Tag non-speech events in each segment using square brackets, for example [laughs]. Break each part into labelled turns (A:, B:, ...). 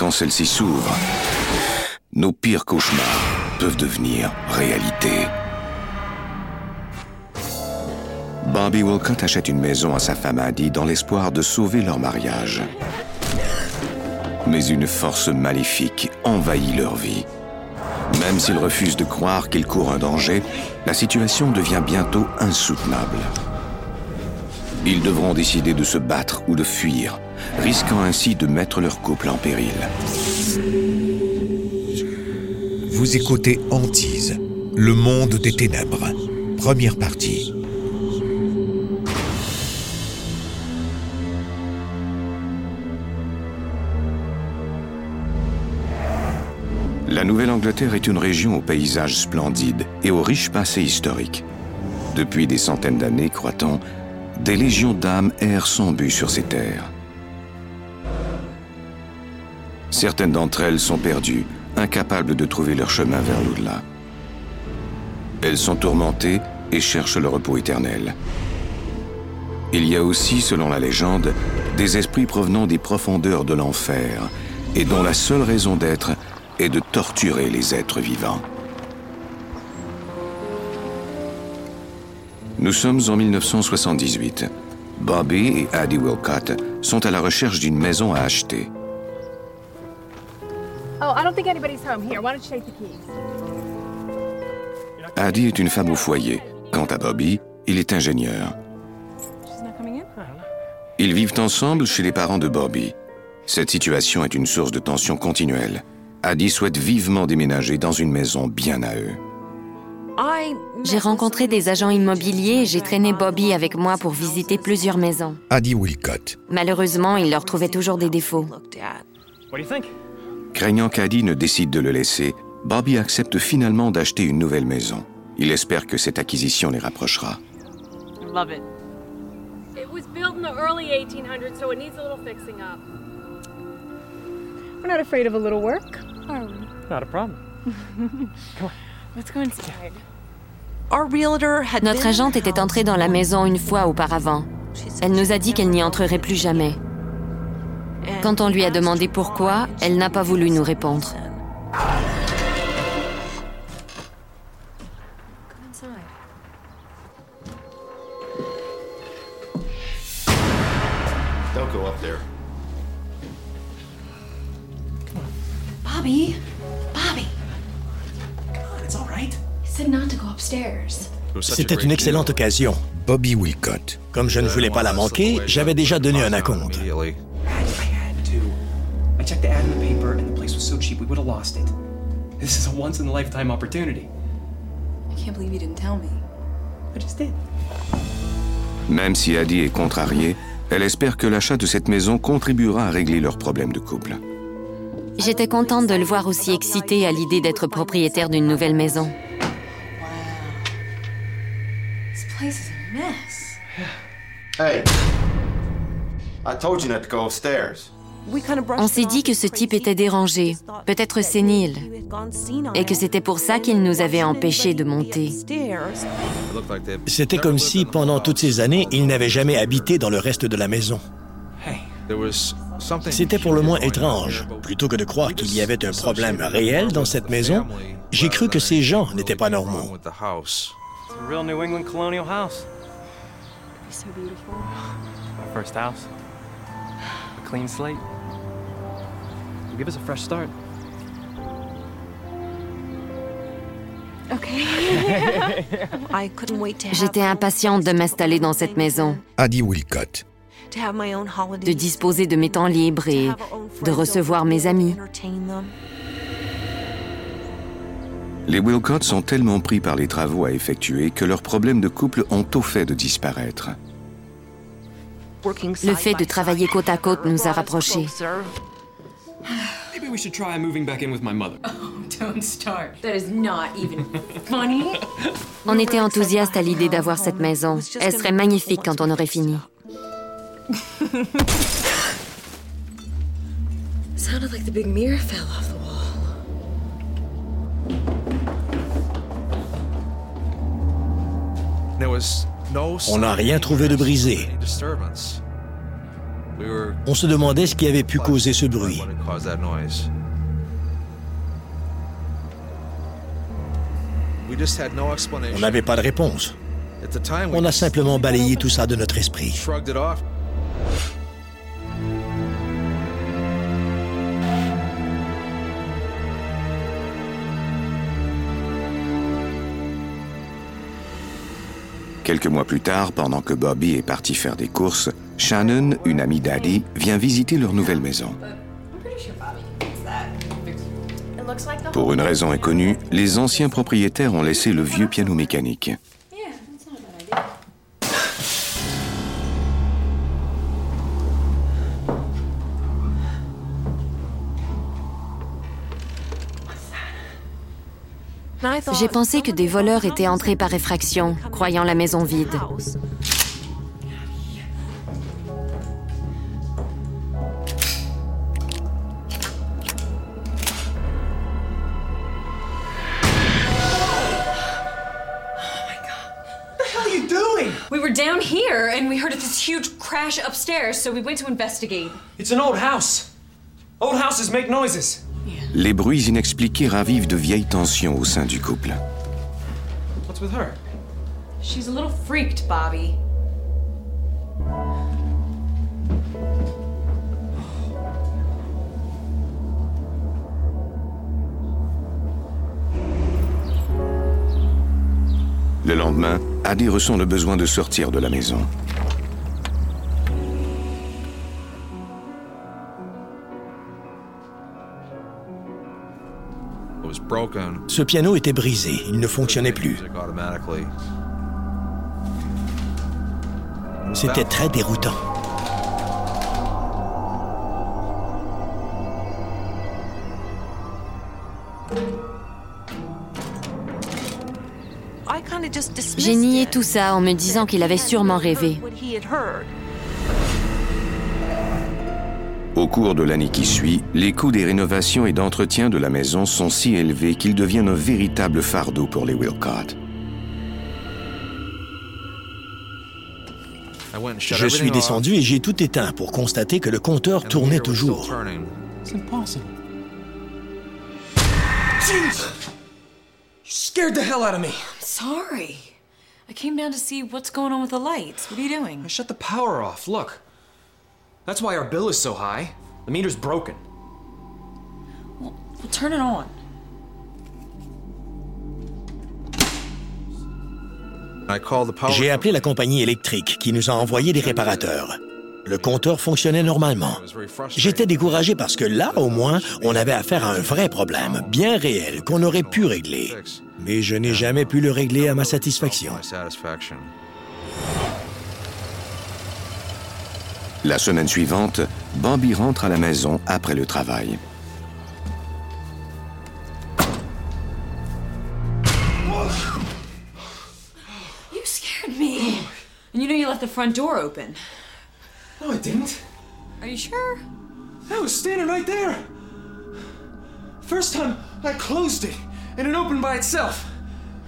A: Quand celles-ci s'ouvrent, nos pires cauchemars peuvent devenir réalité. Bobby Wilcott achète une maison à sa femme Addie dans l'espoir de sauver leur mariage. Mais une force maléfique envahit leur vie. Même s'ils refusent de croire qu'ils courent un danger, la situation devient bientôt insoutenable. Ils devront décider de se battre ou de fuir, risquant ainsi de mettre leur couple en péril.
B: Vous écoutez Antise, le monde des ténèbres. Première partie.
A: La Nouvelle-Angleterre est une région au paysage splendide et au riche passé historique. Depuis des centaines d'années, croit-on, des légions d'âmes errent sans but sur ces terres. Certaines d'entre elles sont perdues, incapables de trouver leur chemin vers l'au-delà. Elles sont tourmentées et cherchent le repos éternel. Il y a aussi, selon la légende, des esprits provenant des profondeurs de l'enfer et dont la seule raison d'être est de torturer les êtres vivants. Nous sommes en 1978. Bobby et Addie Wilcott sont à la recherche d'une maison à acheter.
C: Oh, I don't think anybody's home. Here, why don't you take the keys?
A: Addie est une femme au foyer. Quant à Bobby, il est ingénieur. Ils vivent ensemble chez les parents de Bobby. Cette situation est une source de tension continuelle. Addie souhaite vivement déménager dans une maison bien à eux.
D: J'ai rencontré des agents immobiliers et j'ai traîné Bobby avec moi pour visiter plusieurs maisons.
B: Wilcott.
D: Malheureusement, il leur trouvait toujours des défauts.
E: What do you think?
A: Craignant qu'Addie ne décide de le laisser, Bobby accepte finalement d'acheter une nouvelle maison. Il espère que cette acquisition les rapprochera.
C: Love it. It was built in the early 1800s, so it needs a little fixing up. We're not afraid of a little work, are we?
E: Not a problem. [laughs]
C: Let's go inside.
D: Notre agente était entrée dans la maison une fois auparavant. Elle nous a dit qu'elle n'y entrerait plus jamais. Quand on lui a demandé pourquoi, elle n'a pas voulu nous répondre.
F: C'était une excellente occasion.
B: Bobby Wilcott.
F: Comme je ne voulais pas la manquer, j'avais déjà donné un acompte.
G: Immediately?
E: I had, I had to. I checked the ad in the paper, and the place was so cheap we would have lost it. This is a once in a lifetime opportunity.
H: I can't believe you didn't tell me.
E: I just did.
A: Même si Addie est contrariée, elle espère que l'achat de cette maison contribuera à régler leurs problèmes de couple.
D: J'étais contente de le voir aussi excité à l'idée d'être propriétaire d'une nouvelle maison.
H: This place is a mess. [sighs]
G: Hey. I told you not to go upstairs.
D: On s'est dit que ce type était dérangé, peut-être sénile, et que c'était pour ça qu'il nous avait empêchés de monter.
F: C'était comme si, pendant toutes ces années, il n'avait jamais habité dans le reste de la maison.
E: Hey,
F: C'était pour le moins étrange. Plutôt que de croire qu'il y avait un problème réel dans cette maison, j'ai cru que ces gens n'étaient pas normaux.
E: It's a real New England colonial house.
C: So beautiful.
E: Our first house. A clean slate. Will give us a fresh start.
C: Okay. [laughs]
D: J'étais impatiente de m'installer dans cette maison,
B: Addie Wilcott.
D: de disposer de mes temps libres et de recevoir mes amis.
A: Les Wilcott sont tellement pris par les travaux à effectuer que leurs problèmes de couple ont au fait de disparaître.
D: Le fait de travailler côte à côte nous a rapprochés. [sighs]
E: Maybe we should try moving back in with my mother.
H: Don't start. That is not even [laughs] funny.
D: On était enthousiastes à l'idée d'avoir cette maison. Elle serait magnifique quand on aurait fini. [laughs]
H: Sounded like the big mirror fell off the wall.
F: On n'a rien trouvé de brisé. On se demandait ce qui avait pu causer ce bruit. On n'avait pas de réponse. On a simplement balayé tout ça de notre esprit.
A: Quelques mois plus tard, pendant que Bobby est parti faire des courses, Shannon, une amie d'Addy, vient visiter leur nouvelle maison. Pour une raison inconnue, les anciens propriétaires ont laissé le vieux piano mécanique.
D: J'ai pensé que des voleurs étaient entrés par effraction, croyant la maison vide.
H: We were down here and we heard this huge crash upstairs, so we went to investigate.
E: It's an old house. Old houses make noises.
A: Les bruits inexpliqués ravivent de vieilles tensions au sein du couple.
E: What's with her?
H: She's a little freaked, Bobby.
A: Le lendemain, Addy ressent le besoin de sortir de la maison.
F: Ce piano était brisé, il ne fonctionnait plus. C'était très déroutant.
D: J'ai nié tout ça en me disant qu'il avait sûrement rêvé.
A: Au cours de l'année qui suit, les coûts des rénovations et d'entretien de la maison sont si élevés qu'ils deviennent un véritable fardeau pour les Wilcott.
F: Je suis descendu et j'ai tout éteint pour constater que le compteur tournait toujours.
E: Scared the hell out of me.
H: Sorry. I came down to see what's going on with the lights. What are you doing?
E: I shut the power off. Look. That's why our bill is so high. The meter's broken.
H: Well, well turn it on.
F: J'ai appelé la compagnie électrique qui nous a envoyé des réparateurs. Le compteur fonctionnait normalement. J'étais découragé parce que là, au moins, on avait affaire à un vrai problème, bien réel, qu'on aurait pu régler. Mais je n'ai jamais pu le régler à ma satisfaction.
A: La semaine suivante, Bambi rentre à la maison après le travail.
H: You scared me. And you know you left the front door open.
E: No, I didn't.
H: Are you sure?
E: I was standing right there. First time, I closed it, and it opened by itself.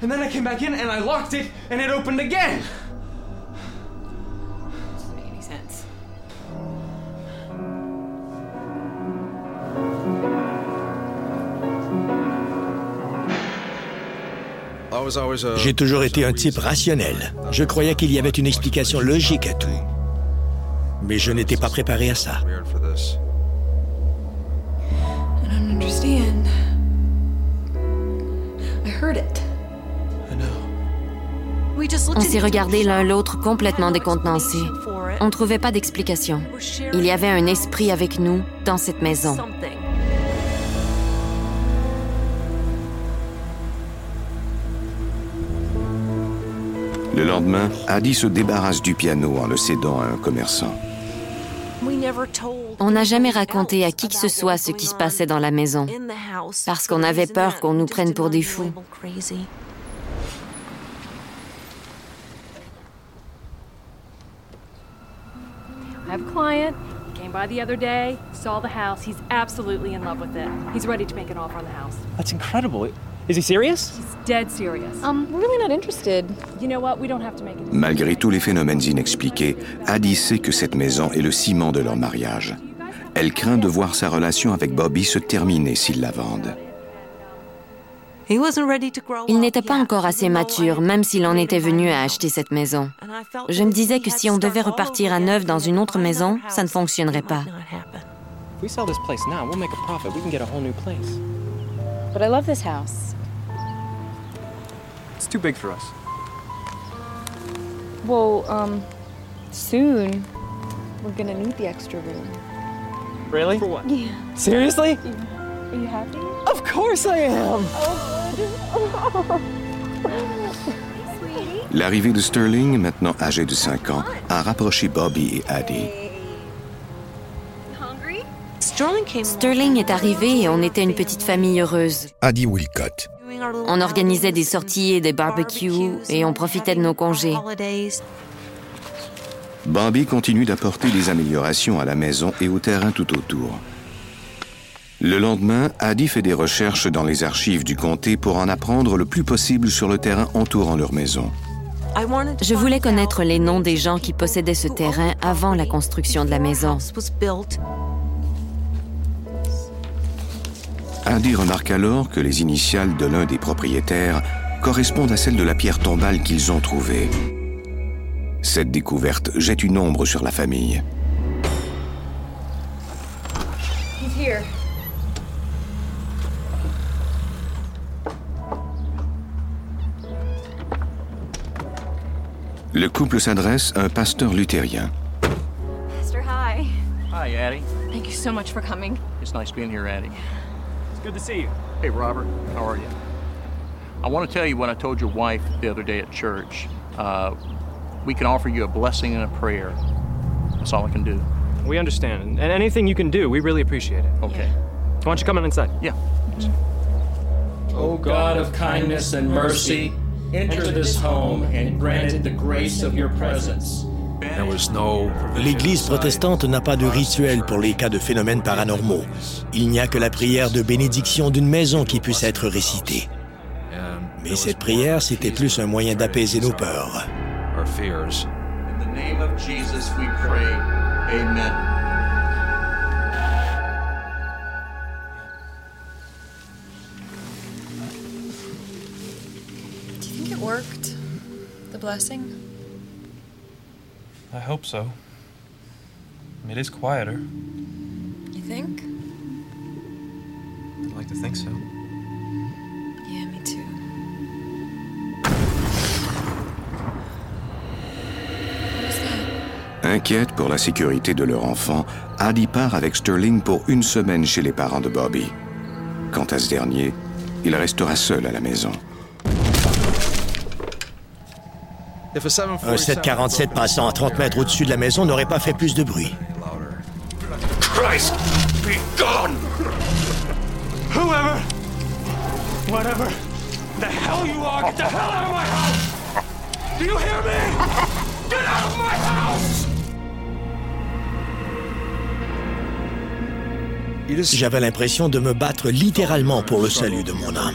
E: And then I came back in and I locked it, and it opened again.
F: J'ai toujours été un type rationnel. Je croyais qu'il y avait une explication logique à tout. Mais je n'étais pas préparé à ça.
D: On s'est regardés l'un l'autre complètement décontenancés. On ne trouvait pas d'explication. Il y avait un esprit avec nous dans cette maison.
A: Le lendemain, Addy se débarrasse du piano en le cédant à un commerçant.
D: On n'a jamais raconté à qui que ce soit ce qui se passait dans la maison, parce qu'on avait peur qu'on nous prenne pour des fous.
C: Um.
A: Malgré tous les phénomènes inexpliqués, Addie sait que cette maison est le ciment de leur mariage. Elle craint de voir sa relation avec Bobby se terminer s'ils la vendent.
D: Il n'était pas encore assez mature, même s'il en était venu à acheter cette maison. Je me disais que si on devait repartir à neuf dans une autre maison, ça ne fonctionnerait pas.
C: But I love this house.
E: It's too big for us.
C: Well, um, soon we're gonna need the extra room.
E: Really? For what?
C: Yeah.
E: Seriously?
C: Are you happy?
E: Of course I am. [laughs]
A: L'arrivée de Sterling, maintenant âgé de 5 ans, a rapproché Bobby et Addie.
D: Sterling est arrivé et on était une petite famille heureuse.
B: Addie Wilcott.
D: On organisait des sorties et des barbecues et on profitait de nos congés.
A: Bobby continue d'apporter des améliorations à la maison et au terrain tout autour. Le lendemain, Addie fait des recherches dans les archives du comté pour en apprendre le plus possible sur le terrain entourant leur maison.
D: Je voulais connaître les noms des gens qui possédaient ce terrain avant la construction de la maison.
A: Addie remarque alors que les initiales de l'un des propriétaires correspondent à celles de la pierre tombale qu'ils ont trouvée. Cette découverte jette une ombre sur la famille.
C: He's here.
A: Le couple s'adresse à un pasteur luthérien.
C: Mr. Hi.
I: Hi, Addie.
C: Thank you so much for coming.
I: It's nice being here, Addie.
E: It's good to see you.
I: Hey, Robert. How are you? I want to tell you what I told your wife the other day at church. Uh, we can offer you a blessing and a prayer. That's all I can do.
E: We understand. And anything you can do, we really appreciate it.
I: Okay.
E: Why don't you come on inside?
I: Yeah.
J: O God of kindness and mercy, enter this home and grant it the grace of your presence.
F: L'Église protestante n'a pas de rituel pour les cas de phénomènes paranormaux. Il n'y a que la prière de bénédiction d'une maison qui puisse être récitée. Mais cette prière, c'était plus un moyen d'apaiser nos peurs.
I: In the name of Jesus we pray. Amen.
K: Do you think it worked? The blessing?
L: I hope so. It is quieter.
K: You think?
L: I'd like to think so.
K: Yeah, me too.
A: Inquiète pour la sécurité de leur enfant, Addie part avec Sterling pour une semaine chez les parents de Bobby. Quant à ce dernier, il restera seul à la maison.
F: Un 747 passant à 30 mètres au-dessus de la maison n'aurait pas fait plus de bruit.
J: Christ, be gone!
E: Whoever, whatever the hell you are, get the hell out of my house! Do you hear me? Get out of my house!
F: J'avais l'impression de me battre littéralement pour le salut de mon âme.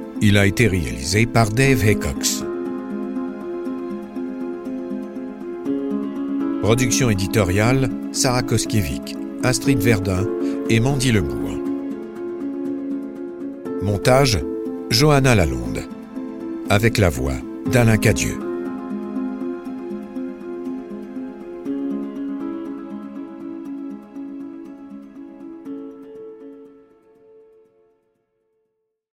B: Il a été réalisé par Dave Haycox. Production éditoriale, Sarah Koskiewicz.
A: Astrid Verdun et Mandy Lebourg. Montage Johanna Lalonde. Avec la voix d'Alain Cadieux.